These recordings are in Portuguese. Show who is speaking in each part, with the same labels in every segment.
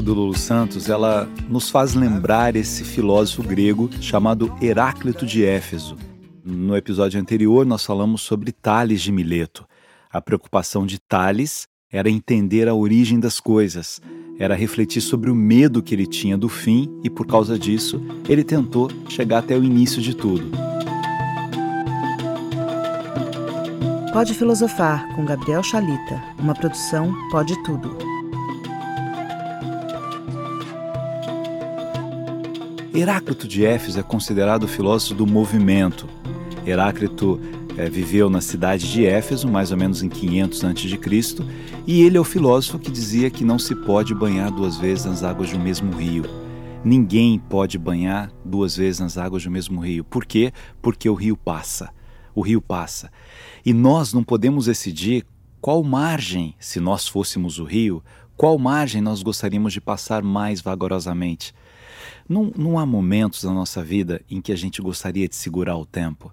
Speaker 1: música do Lulu Santos, ela nos faz lembrar esse filósofo grego chamado Heráclito de Éfeso. No episódio anterior, nós falamos sobre Tales de Mileto. A preocupação de Tales era entender a origem das coisas, era refletir sobre o medo que ele tinha do fim e, por causa disso, ele tentou chegar até o início de tudo.
Speaker 2: Pode Filosofar, com Gabriel Chalita, uma produção Pode Tudo.
Speaker 1: Heráclito de Éfeso é considerado o filósofo do movimento. Heráclito é, viveu na cidade de Éfeso, mais ou menos em 500 a.C., e ele é o filósofo que dizia que não se pode banhar duas vezes nas águas de um mesmo rio. Ninguém pode banhar duas vezes nas águas do mesmo rio. Por quê? Porque o rio passa. O rio passa. E nós não podemos decidir qual margem, se nós fôssemos o rio, qual margem nós gostaríamos de passar mais vagarosamente. Não, não há momentos na nossa vida em que a gente gostaria de segurar o tempo.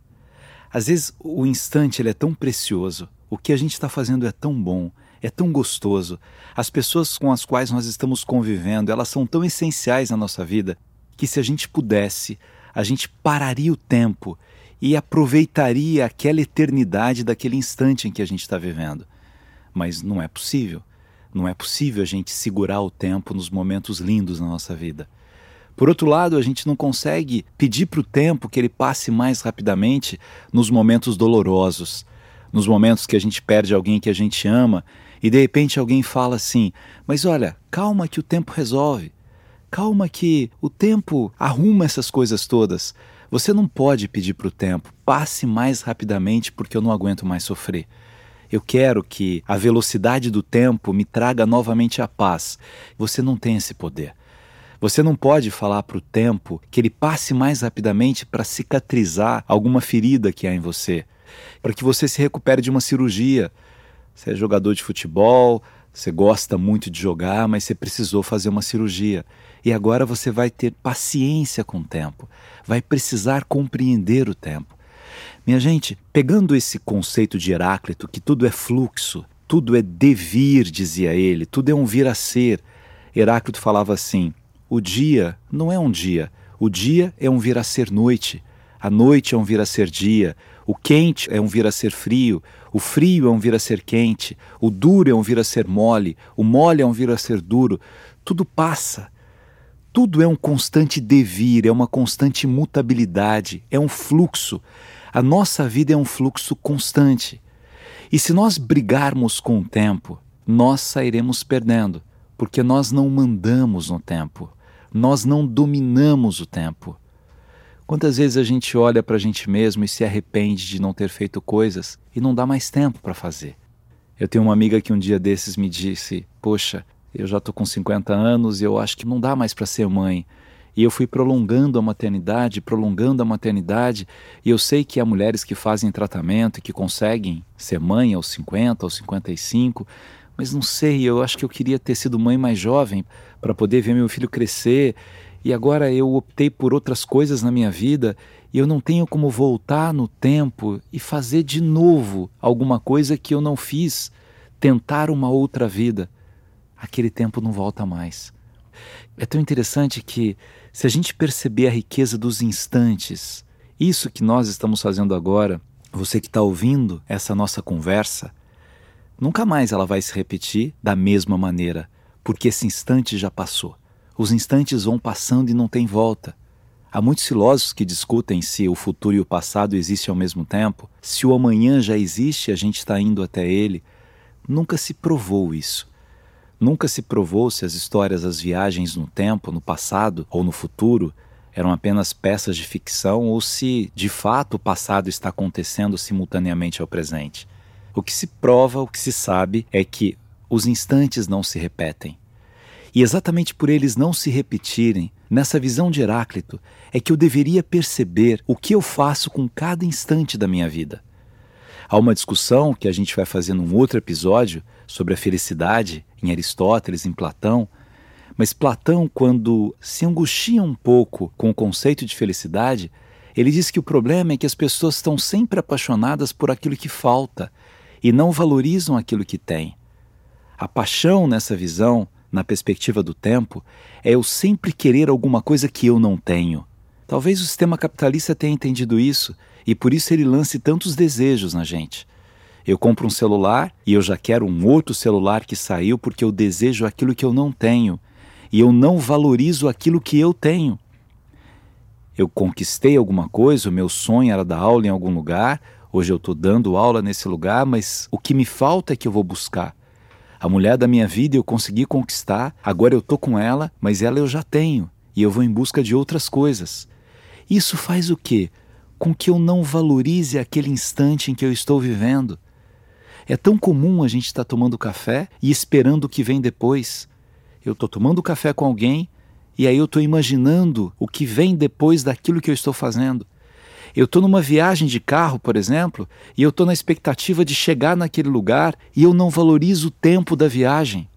Speaker 1: Às vezes o instante ele é tão precioso, o que a gente está fazendo é tão bom, é tão gostoso. As pessoas com as quais nós estamos convivendo, elas são tão essenciais na nossa vida que se a gente pudesse, a gente pararia o tempo e aproveitaria aquela eternidade daquele instante em que a gente está vivendo. Mas não é possível. Não é possível a gente segurar o tempo nos momentos lindos na nossa vida. Por outro lado, a gente não consegue pedir para o tempo que ele passe mais rapidamente nos momentos dolorosos, nos momentos que a gente perde alguém que a gente ama e de repente alguém fala assim: Mas olha, calma que o tempo resolve. Calma que o tempo arruma essas coisas todas. Você não pode pedir para o tempo, passe mais rapidamente porque eu não aguento mais sofrer. Eu quero que a velocidade do tempo me traga novamente a paz. Você não tem esse poder. Você não pode falar para o tempo que ele passe mais rapidamente para cicatrizar alguma ferida que há em você, para que você se recupere de uma cirurgia. Você é jogador de futebol, você gosta muito de jogar, mas você precisou fazer uma cirurgia. E agora você vai ter paciência com o tempo, vai precisar compreender o tempo. Minha gente, pegando esse conceito de Heráclito, que tudo é fluxo, tudo é devir, dizia ele, tudo é um vir a ser. Heráclito falava assim: o dia não é um dia. O dia é um vir a ser noite. A noite é um vir a ser dia. O quente é um vir a ser frio. O frio é um vir a ser quente. O duro é um vir a ser mole. O mole é um vir a ser duro. Tudo passa. Tudo é um constante devir, é uma constante mutabilidade, é um fluxo. A nossa vida é um fluxo constante. E se nós brigarmos com o tempo, nós sairemos perdendo, porque nós não mandamos no tempo nós não dominamos o tempo. Quantas vezes a gente olha para a gente mesmo e se arrepende de não ter feito coisas e não dá mais tempo para fazer? Eu tenho uma amiga que um dia desses me disse: Poxa, eu já estou com 50 anos e eu acho que não dá mais para ser mãe. E eu fui prolongando a maternidade, prolongando a maternidade, e eu sei que há mulheres que fazem tratamento e que conseguem ser mãe aos 50, aos 55, mas não sei, eu acho que eu queria ter sido mãe mais jovem para poder ver meu filho crescer e agora eu optei por outras coisas na minha vida e eu não tenho como voltar no tempo e fazer de novo alguma coisa que eu não fiz, tentar uma outra vida. Aquele tempo não volta mais. É tão interessante que, se a gente perceber a riqueza dos instantes, isso que nós estamos fazendo agora, você que está ouvindo essa nossa conversa, Nunca mais ela vai se repetir da mesma maneira, porque esse instante já passou. Os instantes vão passando e não tem volta. Há muitos filósofos que discutem se o futuro e o passado existem ao mesmo tempo, se o amanhã já existe e a gente está indo até ele. Nunca se provou isso. Nunca se provou se as histórias das viagens no tempo, no passado ou no futuro eram apenas peças de ficção ou se de fato o passado está acontecendo simultaneamente ao presente. O que se prova, o que se sabe, é que os instantes não se repetem. E exatamente por eles não se repetirem, nessa visão de Heráclito, é que eu deveria perceber o que eu faço com cada instante da minha vida. Há uma discussão que a gente vai fazer num outro episódio sobre a felicidade em Aristóteles, em Platão, mas Platão, quando se angustia um pouco com o conceito de felicidade, Ele diz que o problema é que as pessoas estão sempre apaixonadas por aquilo que falta e não valorizam aquilo que têm. A paixão nessa visão, na perspectiva do tempo, é eu sempre querer alguma coisa que eu não tenho. Talvez o sistema capitalista tenha entendido isso e por isso ele lance tantos desejos na gente. Eu compro um celular e eu já quero um outro celular que saiu porque eu desejo aquilo que eu não tenho e eu não valorizo aquilo que eu tenho. Eu conquistei alguma coisa, o meu sonho era dar aula em algum lugar, hoje eu estou dando aula nesse lugar, mas o que me falta é que eu vou buscar. A mulher da minha vida eu consegui conquistar, agora eu estou com ela, mas ela eu já tenho e eu vou em busca de outras coisas. Isso faz o quê? Com que eu não valorize aquele instante em que eu estou vivendo. É tão comum a gente estar tá tomando café e esperando o que vem depois. Eu estou tomando café com alguém e aí eu estou imaginando o que vem depois daquilo que eu estou fazendo. Eu estou numa viagem de carro, por exemplo, e eu estou na expectativa de chegar naquele lugar e eu não valorizo o tempo da viagem.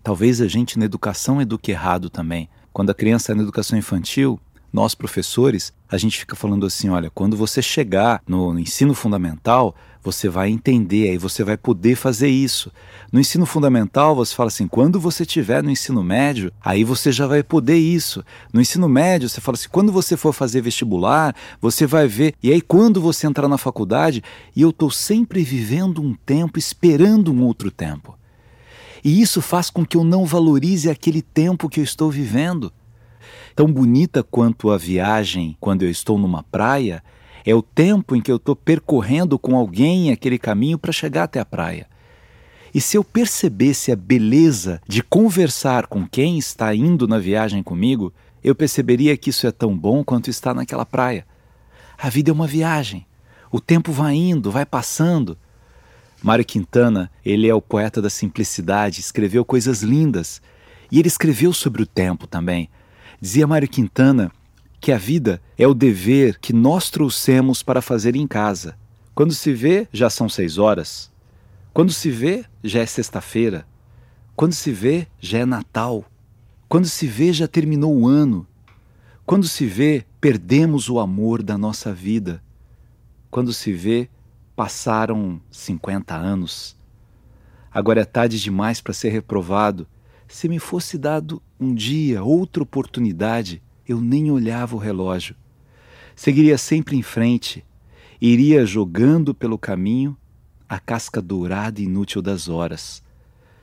Speaker 1: Talvez a gente na educação eduque errado também. Quando a criança é na educação infantil, nós professores, a gente fica falando assim: olha, quando você chegar no ensino fundamental, você vai entender, aí você vai poder fazer isso. No ensino fundamental, você fala assim: quando você estiver no ensino médio, aí você já vai poder isso. No ensino médio, você fala assim: quando você for fazer vestibular, você vai ver. E aí, quando você entrar na faculdade, e eu estou sempre vivendo um tempo, esperando um outro tempo. E isso faz com que eu não valorize aquele tempo que eu estou vivendo. Tão bonita quanto a viagem quando eu estou numa praia é o tempo em que eu estou percorrendo com alguém aquele caminho para chegar até a praia. E se eu percebesse a beleza de conversar com quem está indo na viagem comigo, eu perceberia que isso é tão bom quanto estar naquela praia. A vida é uma viagem. O tempo vai indo, vai passando. Mário Quintana, ele é o poeta da simplicidade, escreveu coisas lindas. E ele escreveu sobre o tempo também. Dizia Mário Quintana que a vida é o dever que nós trouxemos para fazer em casa. Quando se vê, já são seis horas. Quando se vê, já é sexta-feira. Quando se vê, já é Natal. Quando se vê, já terminou o ano. Quando se vê, perdemos o amor da nossa vida. Quando se vê, passaram 50 anos. Agora é tarde demais para ser reprovado. Se me fosse dado um dia, outra oportunidade, eu nem olhava o relógio. Seguiria sempre em frente, iria jogando pelo caminho a casca dourada e inútil das horas.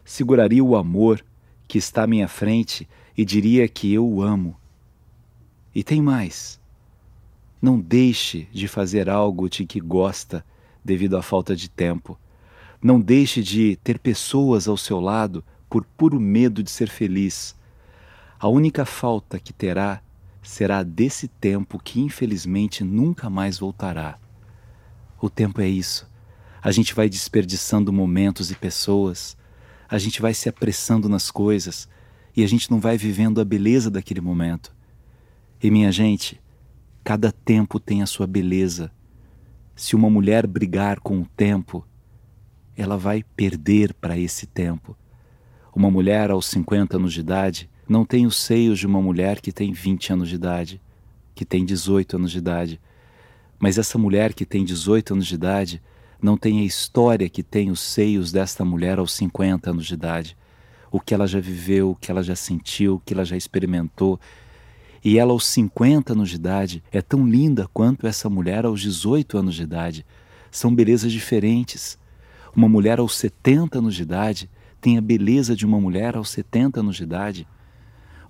Speaker 1: Seguraria o amor que está à minha frente e diria que eu o amo. E tem mais. Não deixe de fazer algo de que gosta devido à falta de tempo. Não deixe de ter pessoas ao seu lado por puro medo de ser feliz. A única falta que terá será desse tempo que infelizmente nunca mais voltará. O tempo é isso. A gente vai desperdiçando momentos e pessoas, a gente vai se apressando nas coisas e a gente não vai vivendo a beleza daquele momento. E minha gente, cada tempo tem a sua beleza. Se uma mulher brigar com o tempo, ela vai perder para esse tempo. Uma mulher aos 50 anos de idade não tem os seios de uma mulher que tem 20 anos de idade, que tem 18 anos de idade. Mas essa mulher que tem 18 anos de idade não tem a história que tem os seios desta mulher aos 50 anos de idade. O que ela já viveu, o que ela já sentiu, o que ela já experimentou. E ela aos 50 anos de idade é tão linda quanto essa mulher aos 18 anos de idade. São belezas diferentes. Uma mulher aos 70 anos de idade tem a beleza de uma mulher aos 70 anos de idade.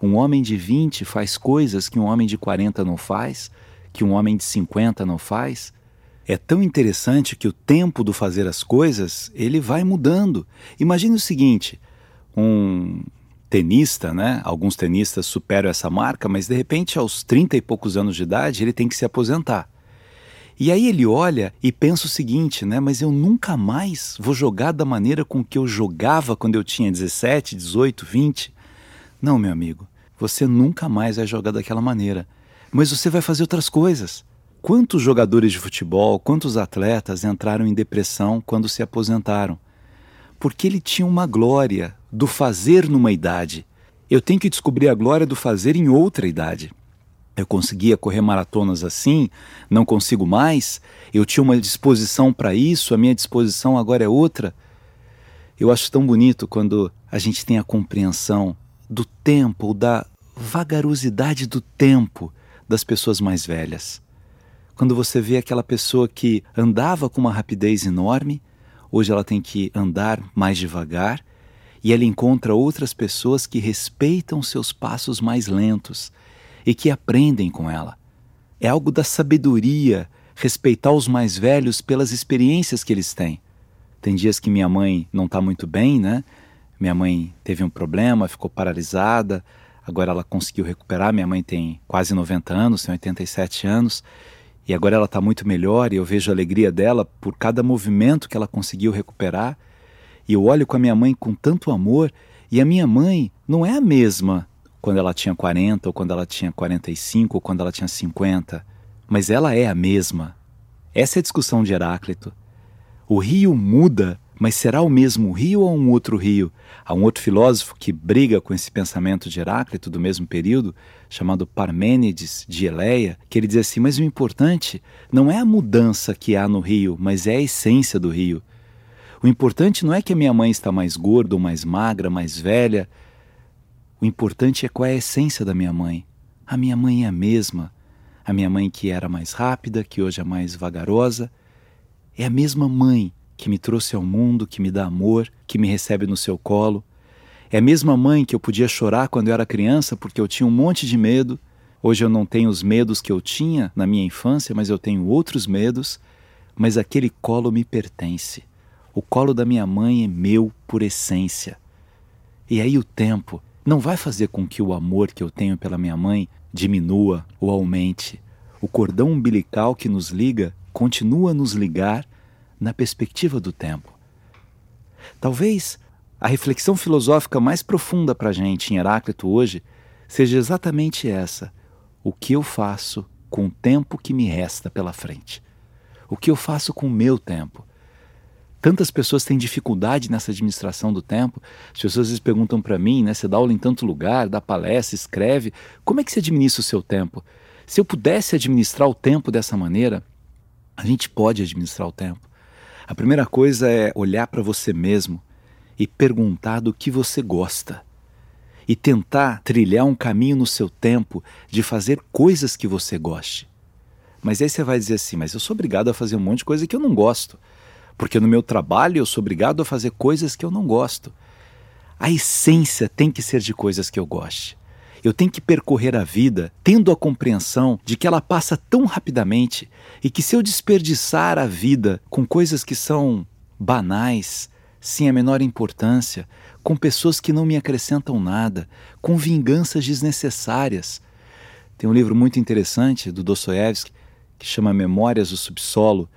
Speaker 1: Um homem de 20 faz coisas que um homem de 40 não faz, que um homem de 50 não faz. É tão interessante que o tempo do fazer as coisas, ele vai mudando. Imagine o seguinte, um tenista, né? Alguns tenistas superam essa marca, mas de repente aos 30 e poucos anos de idade, ele tem que se aposentar. E aí ele olha e pensa o seguinte, né? Mas eu nunca mais vou jogar da maneira com que eu jogava quando eu tinha 17, 18, 20. Não, meu amigo, você nunca mais vai jogar daquela maneira. Mas você vai fazer outras coisas. Quantos jogadores de futebol, quantos atletas entraram em depressão quando se aposentaram? Porque ele tinha uma glória do fazer numa idade. Eu tenho que descobrir a glória do fazer em outra idade. Eu conseguia correr maratonas assim, não consigo mais, eu tinha uma disposição para isso, a minha disposição agora é outra. Eu acho tão bonito quando a gente tem a compreensão do tempo, da vagarosidade do tempo das pessoas mais velhas. Quando você vê aquela pessoa que andava com uma rapidez enorme, hoje ela tem que andar mais devagar e ela encontra outras pessoas que respeitam seus passos mais lentos e que aprendem com ela. É algo da sabedoria respeitar os mais velhos pelas experiências que eles têm. Tem dias que minha mãe não está muito bem, né? Minha mãe teve um problema, ficou paralisada, agora ela conseguiu recuperar. Minha mãe tem quase 90 anos, tem 87 anos, e agora ela está muito melhor e eu vejo a alegria dela por cada movimento que ela conseguiu recuperar. E eu olho com a minha mãe com tanto amor, e a minha mãe não é a mesma quando ela tinha 40, ou quando ela tinha 45, ou quando ela tinha 50, mas ela é a mesma. Essa é a discussão de Heráclito. O rio muda, mas será o mesmo rio ou um outro rio? Há um outro filósofo que briga com esse pensamento de Heráclito do mesmo período, chamado Parmênides de Eleia, que ele diz assim: Mas o importante não é a mudança que há no rio, mas é a essência do rio. O importante não é que a minha mãe está mais gorda ou mais magra, mais velha, o importante é qual é a essência da minha mãe. A minha mãe é a mesma. A minha mãe que era mais rápida, que hoje é mais vagarosa, é a mesma mãe que me trouxe ao mundo, que me dá amor, que me recebe no seu colo. É a mesma mãe que eu podia chorar quando eu era criança porque eu tinha um monte de medo. Hoje eu não tenho os medos que eu tinha na minha infância, mas eu tenho outros medos. Mas aquele colo me pertence. O colo da minha mãe é meu por essência. E aí o tempo, não vai fazer com que o amor que eu tenho pela minha mãe diminua ou aumente. O cordão umbilical que nos liga continua a nos ligar na perspectiva do tempo. Talvez a reflexão filosófica mais profunda para a gente em Heráclito hoje seja exatamente essa: o que eu faço com o tempo que me resta pela frente? O que eu faço com o meu tempo? Tantas pessoas têm dificuldade nessa administração do tempo. As pessoas às vezes perguntam para mim, né? Você dá aula em tanto lugar, dá palestra, escreve. Como é que você administra o seu tempo? Se eu pudesse administrar o tempo dessa maneira, a gente pode administrar o tempo. A primeira coisa é olhar para você mesmo e perguntar do que você gosta. E tentar trilhar um caminho no seu tempo de fazer coisas que você goste. Mas aí você vai dizer assim: mas eu sou obrigado a fazer um monte de coisa que eu não gosto porque no meu trabalho eu sou obrigado a fazer coisas que eu não gosto. A essência tem que ser de coisas que eu goste. Eu tenho que percorrer a vida tendo a compreensão de que ela passa tão rapidamente e que se eu desperdiçar a vida com coisas que são banais, sem a menor importância, com pessoas que não me acrescentam nada, com vinganças desnecessárias. Tem um livro muito interessante do Dostoiévski que chama Memórias do Subsolo,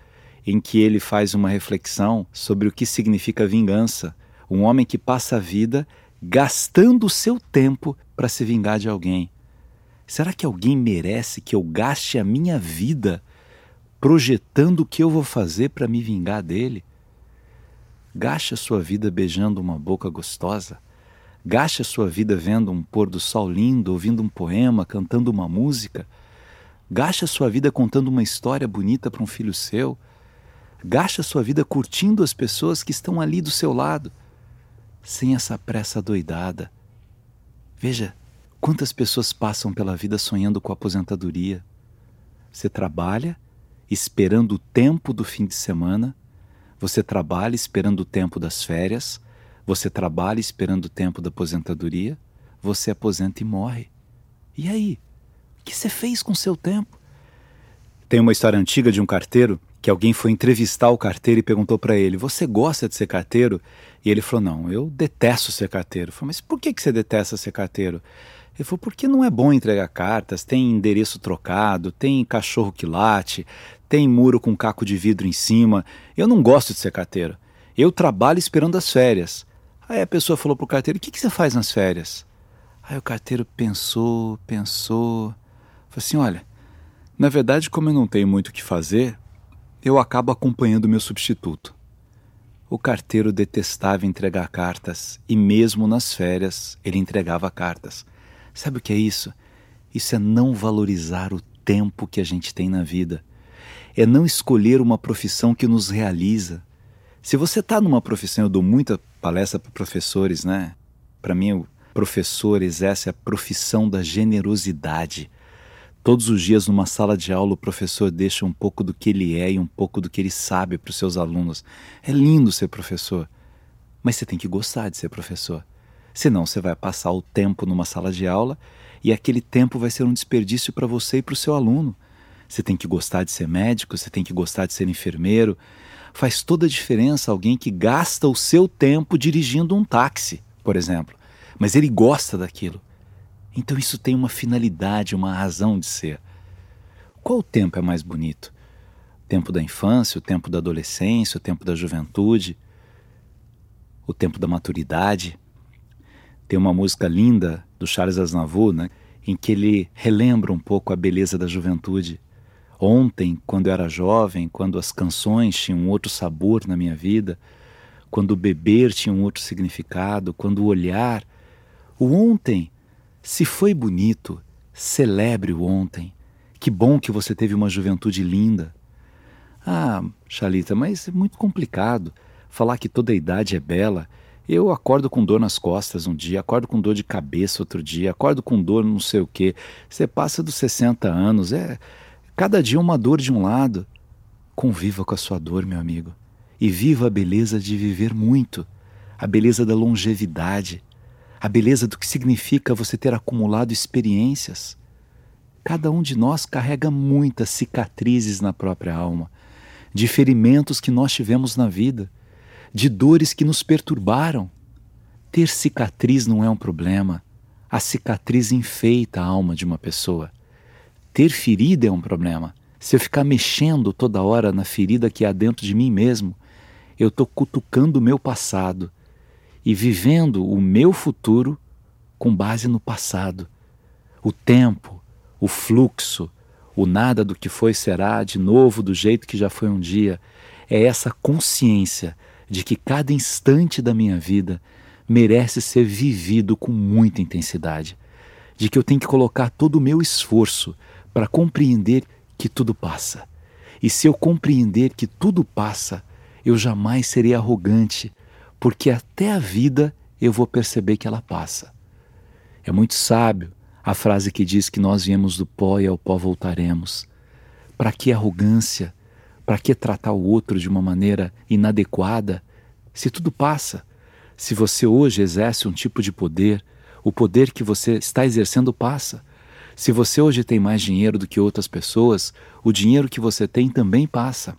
Speaker 1: em que ele faz uma reflexão sobre o que significa vingança. Um homem que passa a vida gastando o seu tempo para se vingar de alguém. Será que alguém merece que eu gaste a minha vida projetando o que eu vou fazer para me vingar dele? Gaste a sua vida beijando uma boca gostosa. Gaste a sua vida vendo um pôr do sol lindo, ouvindo um poema, cantando uma música. Gaste a sua vida contando uma história bonita para um filho seu Gaste a sua vida curtindo as pessoas que estão ali do seu lado, sem essa pressa doidada. Veja quantas pessoas passam pela vida sonhando com a aposentadoria. Você trabalha esperando o tempo do fim de semana, você trabalha esperando o tempo das férias, você trabalha esperando o tempo da aposentadoria, você aposenta e morre. E aí? O que você fez com o seu tempo? Tem uma história antiga de um carteiro que alguém foi entrevistar o carteiro e perguntou para ele: Você gosta de ser carteiro? E ele falou: Não, eu detesto ser carteiro. Falei, Mas por que, que você detesta ser carteiro? Ele falou: Porque não é bom entregar cartas, tem endereço trocado, tem cachorro que late, tem muro com caco de vidro em cima. Eu não gosto de ser carteiro. Eu trabalho esperando as férias. Aí a pessoa falou pro carteiro: O que, que você faz nas férias? Aí o carteiro pensou, pensou. Falou assim: Olha, na verdade, como eu não tenho muito o que fazer, eu acabo acompanhando meu substituto. O carteiro detestava entregar cartas e, mesmo nas férias, ele entregava cartas. Sabe o que é isso? Isso é não valorizar o tempo que a gente tem na vida. É não escolher uma profissão que nos realiza. Se você está numa profissão, eu dou muita palestra para professores, né? Para mim, o professor exerce a profissão da generosidade. Todos os dias, numa sala de aula, o professor deixa um pouco do que ele é e um pouco do que ele sabe para os seus alunos. É lindo ser professor, mas você tem que gostar de ser professor. Senão, você vai passar o tempo numa sala de aula e aquele tempo vai ser um desperdício para você e para o seu aluno. Você tem que gostar de ser médico, você tem que gostar de ser enfermeiro. Faz toda a diferença alguém que gasta o seu tempo dirigindo um táxi, por exemplo, mas ele gosta daquilo. Então isso tem uma finalidade, uma razão de ser. Qual tempo é mais bonito? O tempo da infância, o tempo da adolescência, o tempo da juventude, o tempo da maturidade? Tem uma música linda do Charles Aznavour, né, em que ele relembra um pouco a beleza da juventude. Ontem, quando eu era jovem, quando as canções tinham outro sabor na minha vida, quando o beber tinha um outro significado, quando o olhar. O ontem se foi bonito, celebre o ontem. Que bom que você teve uma juventude linda. Ah, Chalita, mas é muito complicado falar que toda idade é bela. Eu acordo com dor nas costas um dia, acordo com dor de cabeça outro dia, acordo com dor não sei o quê. Você passa dos 60 anos, é cada dia uma dor de um lado. Conviva com a sua dor, meu amigo, e viva a beleza de viver muito, a beleza da longevidade, a beleza do que significa você ter acumulado experiências. Cada um de nós carrega muitas cicatrizes na própria alma, de ferimentos que nós tivemos na vida, de dores que nos perturbaram. Ter cicatriz não é um problema. A cicatriz enfeita a alma de uma pessoa. Ter ferida é um problema. Se eu ficar mexendo toda hora na ferida que há dentro de mim mesmo, eu estou cutucando o meu passado e vivendo o meu futuro com base no passado. O tempo, o fluxo, o nada do que foi será de novo do jeito que já foi um dia. É essa consciência de que cada instante da minha vida merece ser vivido com muita intensidade, de que eu tenho que colocar todo o meu esforço para compreender que tudo passa. E se eu compreender que tudo passa, eu jamais serei arrogante, porque até a vida eu vou perceber que ela passa. É muito sábio a frase que diz que nós viemos do pó e ao pó voltaremos. Para que arrogância? Para que tratar o outro de uma maneira inadequada? Se tudo passa, se você hoje exerce um tipo de poder, o poder que você está exercendo passa. Se você hoje tem mais dinheiro do que outras pessoas, o dinheiro que você tem também passa.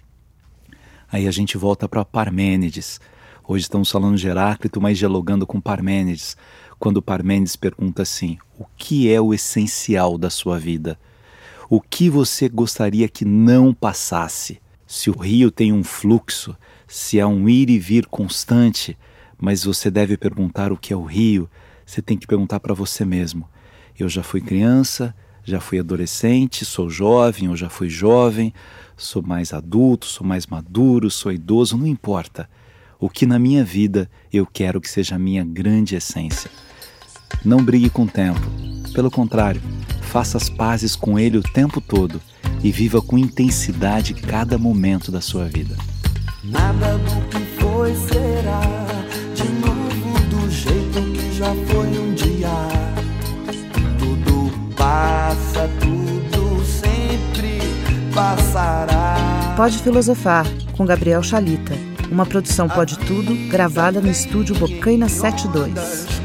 Speaker 1: Aí a gente volta para Parmênides, Hoje estamos falando de Heráclito, mas dialogando com Parmênides, quando Parmênides pergunta assim: o que é o essencial da sua vida? O que você gostaria que não passasse? Se o rio tem um fluxo, se há um ir e vir constante, mas você deve perguntar o que é o rio, você tem que perguntar para você mesmo. Eu já fui criança, já fui adolescente, sou jovem ou já fui jovem, sou mais adulto, sou mais maduro, sou idoso, não importa o que na minha vida eu quero que seja a minha grande essência. Não brigue com o tempo. Pelo contrário, faça as pazes com ele o tempo todo e viva com intensidade cada momento da sua vida.
Speaker 3: Nada do que foi será de novo do jeito que já foi um dia. Tudo passa, tudo sempre passará.
Speaker 2: Pode filosofar com Gabriel Chalita uma produção Pode Tudo, gravada no estúdio Bocaina 72.